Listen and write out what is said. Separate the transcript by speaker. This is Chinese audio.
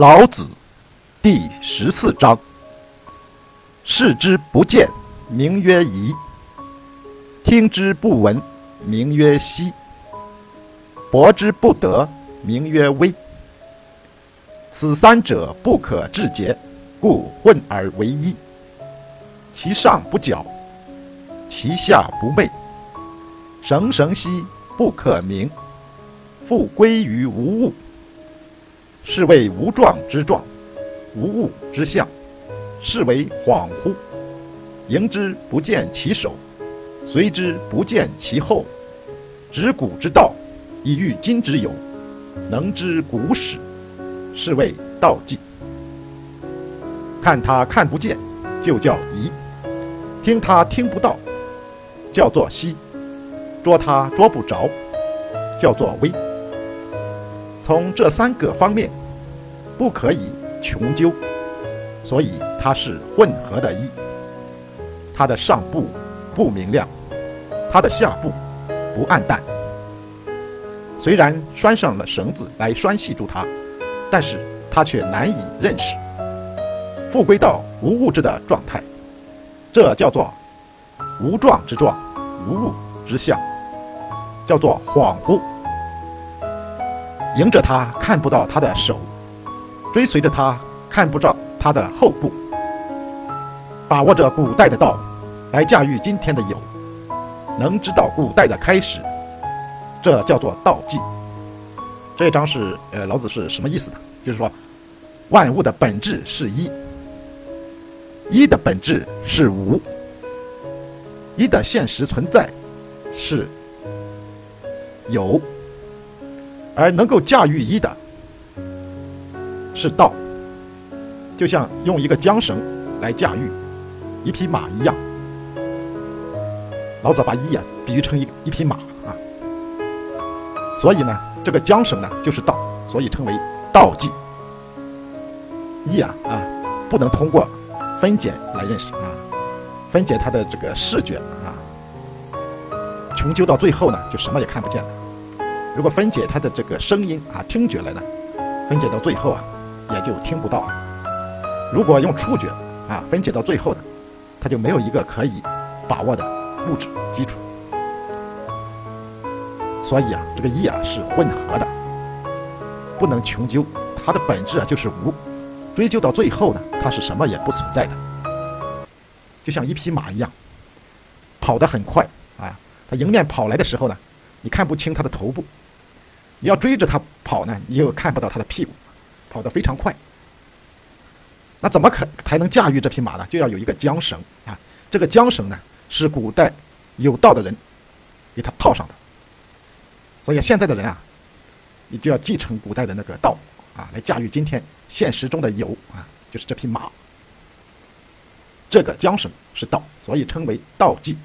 Speaker 1: 老子第十四章：视之不见，名曰夷；听之不闻，名曰希；博之不得，名曰微。此三者，不可致诘，故混而为一。其上不矫，其下不昧，绳绳兮不可名，复归于无物。是谓无状之状，无物之象，是为恍惚。迎之不见其首，随之不见其后。执古之道，以御今之有，能知古始，是谓道纪。看他看不见，就叫夷；听他听不到，叫做希；捉他捉不着，叫做微。从这三个方面，不可以穷究，所以它是混合的一。它的上部不明亮，它的下部不暗淡。虽然拴上了绳子来拴系住它，但是它却难以认识，复归到无物质的状态。这叫做无状之状，无物之象，叫做恍惚。迎着他看不到他的手，追随着他看不到他的后部，把握着古代的道，来驾驭今天的有，能知道古代的开始，这叫做道纪。这一章是呃老子是什么意思呢？就是说，万物的本质是一，一的本质是无，一的现实存在是有。而能够驾驭一的，是道，就像用一个缰绳来驾驭一匹马一样。老子把一啊比喻成一一匹马啊，所以呢，这个缰绳呢就是道，所以称为道纪。一啊啊，不能通过分解来认识啊，分解它的这个视觉啊，穷究到最后呢，就什么也看不见了。如果分解它的这个声音啊，听觉来呢，分解到最后啊，也就听不到了。如果用触觉啊，分解到最后呢，它就没有一个可以把握的物质基础。所以啊，这个意啊是混合的，不能穷究。它的本质啊就是无，追究到最后呢，它是什么也不存在的。就像一匹马一样，跑得很快啊，它迎面跑来的时候呢，你看不清它的头部。你要追着它跑呢，你又看不到它的屁股，跑得非常快。那怎么可才能驾驭这匹马呢？就要有一个缰绳啊！这个缰绳呢，是古代有道的人给他套上的。所以现在的人啊，你就要继承古代的那个道啊，来驾驭今天现实中的有啊，就是这匹马。这个缰绳是道，所以称为道纪。